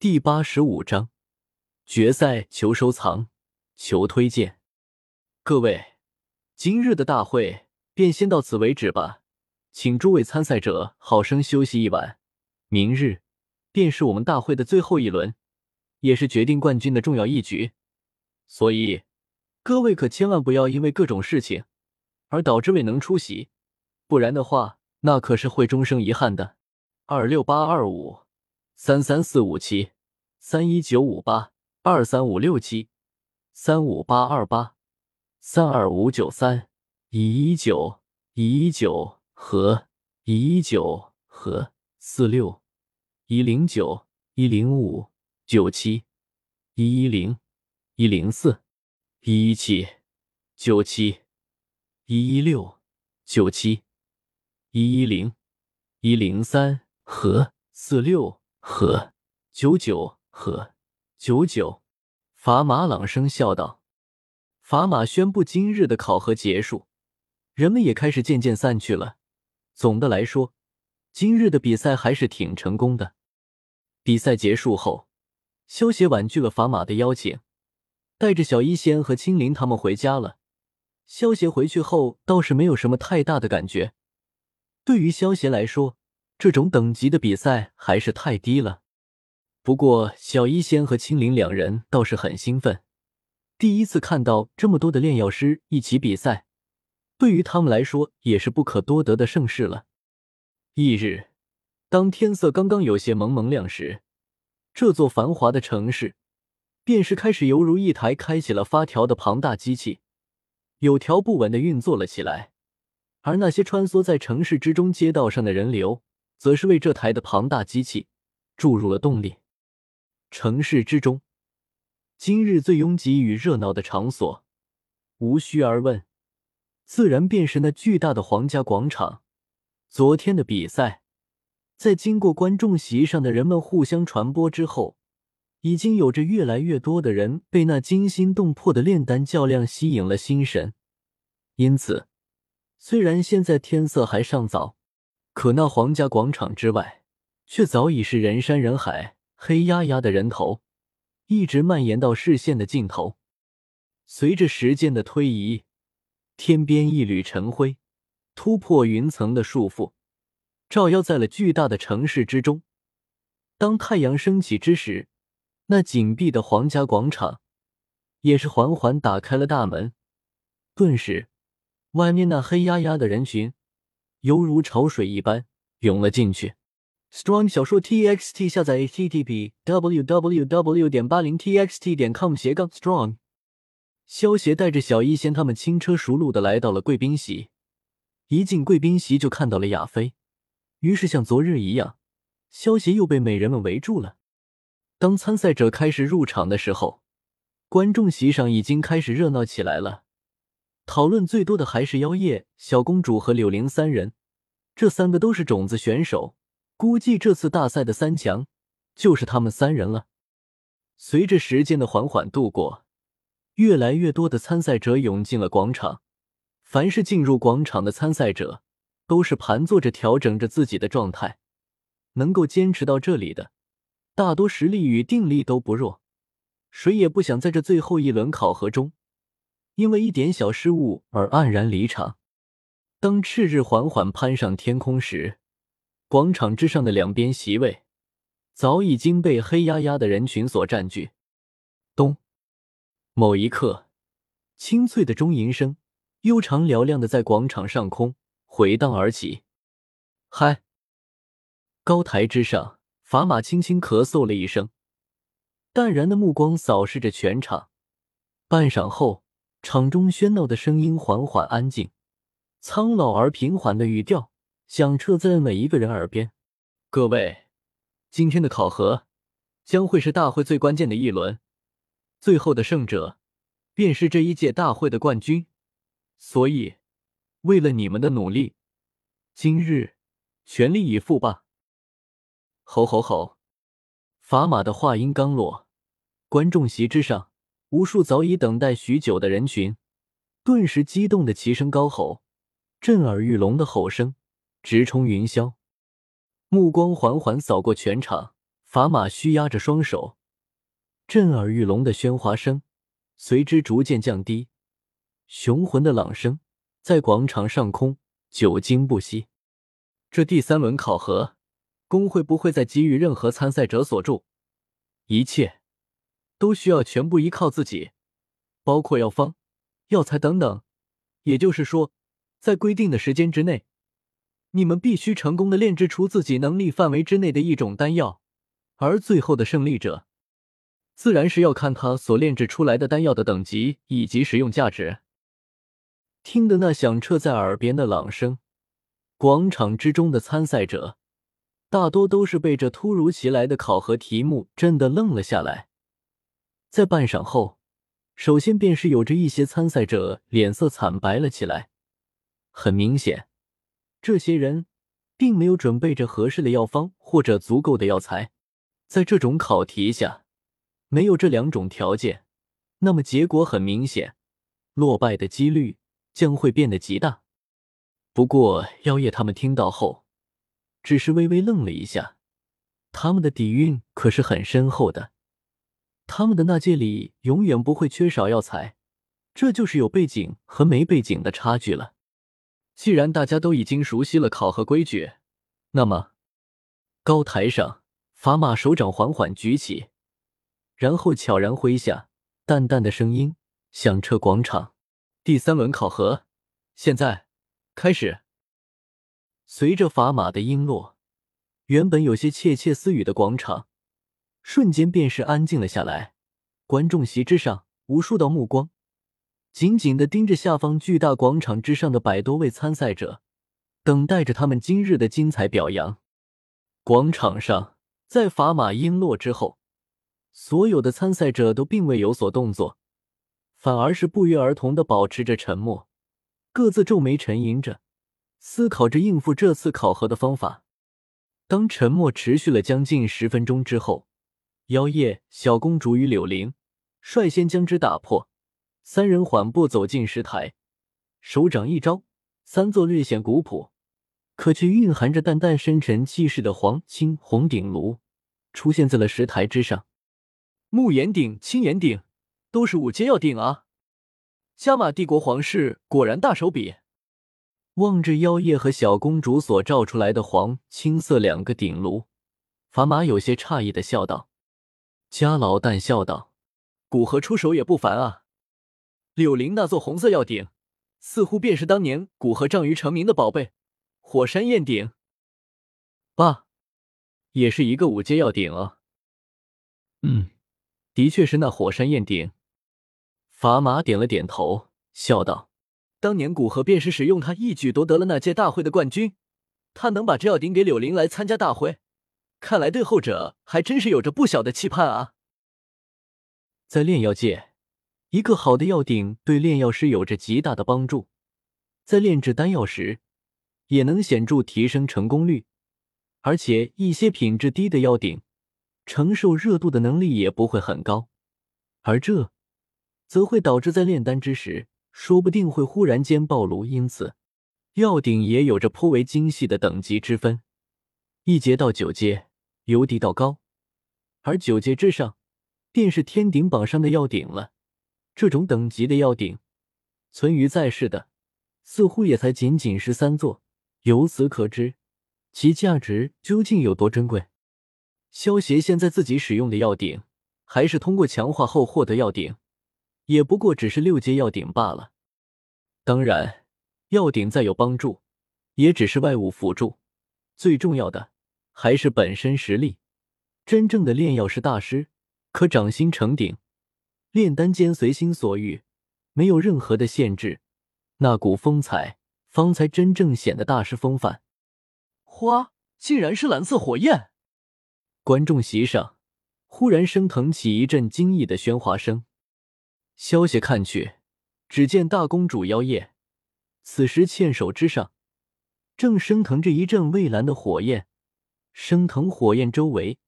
第八十五章决赛，求收藏，求推荐。各位，今日的大会便先到此为止吧，请诸位参赛者好生休息一晚。明日便是我们大会的最后一轮，也是决定冠军的重要一局，所以各位可千万不要因为各种事情而导致未能出席，不然的话，那可是会终生遗憾的。二六八二五。三三四五七，三一九五八，二三五六七，三五八二八，三二五九三，一一九一一九和一一九和四六一零九一零五九七一一零一零四一一七九七一一六九七一一零一零三和四六。和九九和九九，法马朗声笑道：“法马宣布今日的考核结束，人们也开始渐渐散去了。总的来说，今日的比赛还是挺成功的。比赛结束后，萧协婉拒了法马的邀请，带着小医仙和青灵他们回家了。萧协回去后倒是没有什么太大的感觉，对于萧协来说。”这种等级的比赛还是太低了。不过小医仙和青灵两人倒是很兴奋，第一次看到这么多的炼药师一起比赛，对于他们来说也是不可多得的盛事了。翌日，当天色刚刚有些蒙蒙亮时，这座繁华的城市便是开始犹如一台开启了发条的庞大机器，有条不紊的运作了起来，而那些穿梭在城市之中街道上的人流。则是为这台的庞大机器注入了动力。城市之中，今日最拥挤与热闹的场所，无需而问，自然便是那巨大的皇家广场。昨天的比赛，在经过观众席上的人们互相传播之后，已经有着越来越多的人被那惊心动魄的炼丹较量吸引了心神。因此，虽然现在天色还尚早。可那皇家广场之外，却早已是人山人海，黑压压的人头，一直蔓延到视线的尽头。随着时间的推移，天边一缕晨辉突破云层的束缚，照耀在了巨大的城市之中。当太阳升起之时，那紧闭的皇家广场也是缓缓打开了大门，顿时，外面那黑压压的人群。犹如潮水一般涌了进去。Strong 小说 TXT 下载 http www 点八零 txt 点 com 斜杠 strong。萧协带着小医仙他们轻车熟路的来到了贵宾席，一进贵宾席就看到了亚飞，于是像昨日一样，萧协又被美人们围住了。当参赛者开始入场的时候，观众席上已经开始热闹起来了。讨论最多的还是妖夜、小公主和柳玲三人，这三个都是种子选手，估计这次大赛的三强就是他们三人了。随着时间的缓缓度过，越来越多的参赛者涌进了广场。凡是进入广场的参赛者，都是盘坐着调整着自己的状态，能够坚持到这里的，大多实力与定力都不弱，谁也不想在这最后一轮考核中。因为一点小失误而黯然离场。当赤日缓缓攀上天空时，广场之上的两边席位早已经被黑压压的人群所占据。咚！某一刻，清脆的钟吟声悠长嘹亮的在广场上空回荡而起。嗨！高台之上，法马轻轻咳嗽了一声，淡然的目光扫视着全场。半晌后。场中喧闹的声音缓缓安静，苍老而平缓的语调响彻在每一个人耳边。各位，今天的考核将会是大会最关键的一轮，最后的胜者便是这一届大会的冠军。所以，为了你们的努力，今日全力以赴吧！吼吼吼！法马的话音刚落，观众席之上。无数早已等待许久的人群，顿时激动的齐声高吼，震耳欲聋的吼声直冲云霄。目光缓缓扫过全场，砝码虚压着双手，震耳欲聋的喧哗声随之逐渐降低，雄浑的朗声在广场上空久经不息。这第三轮考核，工会不会再给予任何参赛者所助，一切都需要全部依靠自己，包括药方、药材等等。也就是说，在规定的时间之内，你们必须成功的炼制出自己能力范围之内的一种丹药，而最后的胜利者，自然是要看他所炼制出来的丹药的等级以及使用价值。听得那响彻在耳边的朗声。广场之中的参赛者，大多都是被这突如其来的考核题目震得愣了下来。在半晌后，首先便是有着一些参赛者脸色惨白了起来。很明显，这些人并没有准备着合适的药方或者足够的药材。在这种考题下，没有这两种条件，那么结果很明显，落败的几率将会变得极大。不过，妖夜他们听到后，只是微微愣了一下。他们的底蕴可是很深厚的，他们的那界里永远不会缺少药材，这就是有背景和没背景的差距了。既然大家都已经熟悉了考核规矩，那么高台上，法码手掌缓缓举起，然后悄然挥下，淡淡的声音响彻广场。第三轮考核，现在。开始，随着砝码的音落，原本有些窃窃私语的广场，瞬间便是安静了下来。观众席之上，无数道目光紧紧的盯着下方巨大广场之上的百多位参赛者，等待着他们今日的精彩表扬。广场上，在砝码音落之后，所有的参赛者都并未有所动作，反而是不约而同的保持着沉默。各自皱眉沉吟着，思考着应付这次考核的方法。当沉默持续了将近十分钟之后，妖夜、小公主与柳玲率先将之打破。三人缓步走进石台，手掌一招，三座略显古朴，可却蕴含着淡淡深沉气势的黄青红鼎炉出现在了石台之上。木岩鼎、青岩鼎，都是五阶要鼎啊！加玛帝国皇室果然大手笔。望着妖夜和小公主所照出来的黄青色两个鼎炉，法玛有些诧异的笑道。家老淡笑道：“古河出手也不凡啊。柳林那座红色药鼎，似乎便是当年古河仗于成名的宝贝——火山焰鼎。爸，也是一个五阶药鼎啊。嗯，的确是那火山焰鼎。”法玛点了点头，笑道：“当年古河便是使用它一举夺得了那届大会的冠军。他能把这药鼎给柳林来参加大会，看来对后者还真是有着不小的期盼啊。”在炼药界，一个好的药鼎对炼药师有着极大的帮助，在炼制丹药时也能显著提升成功率。而且一些品质低的药鼎，承受热度的能力也不会很高，而这。则会导致在炼丹之时，说不定会忽然间暴露。因此，药鼎也有着颇为精细的等级之分，一阶到九阶，由低到高，而九阶之上，便是天顶榜上的药鼎了。这种等级的药鼎，存于在世的，似乎也才仅仅是三座。由此可知，其价值究竟有多珍贵。萧协现在自己使用的药鼎，还是通过强化后获得药鼎。也不过只是六阶药鼎罢了。当然，药鼎再有帮助，也只是外物辅助。最重要的还是本身实力。真正的炼药师大师，可掌心成鼎，炼丹间随心所欲，没有任何的限制。那股风采，方才真正显得大师风范。花竟然是蓝色火焰！观众席上忽然升腾起一阵惊异的喧哗声。消息看去，只见大公主妖夜此时纤手之上，正升腾着一阵蔚蓝的火焰。升腾火焰周围，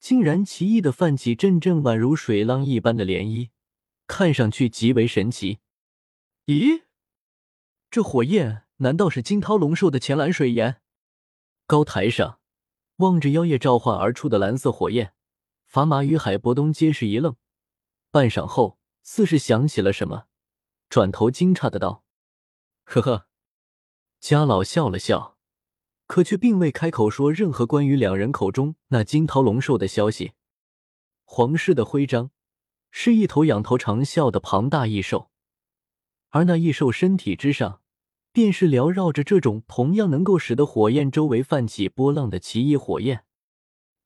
竟然奇异的泛起阵阵宛如水浪一般的涟漪，看上去极为神奇。咦，这火焰难道是惊涛龙兽的浅蓝水炎？高台上，望着妖夜召唤而出的蓝色火焰，法玛与海波东皆是一愣，半晌后，似是想起了什么，转头惊诧的道：“呵呵。”家老笑了笑，可却并未开口说任何关于两人口中那金涛龙兽的消息。皇室的徽章是一头仰头长啸的庞大异兽，而那异兽身体之上，便是缭绕着这种同样能够使得火焰周围泛起波浪的奇异火焰。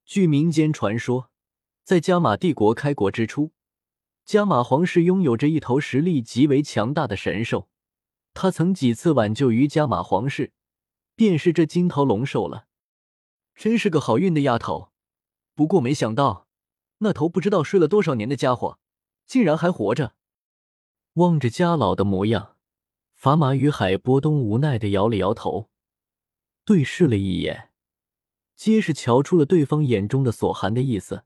据民间传说，在加玛帝国开国之初，加玛皇室拥有着一头实力极为强大的神兽。他曾几次挽救于加玛皇室，便是这金头龙兽了。真是个好运的丫头，不过没想到，那头不知道睡了多少年的家伙，竟然还活着。望着家老的模样，法玛与海波东无奈的摇了摇头，对视了一眼，皆是瞧出了对方眼中的所含的意思。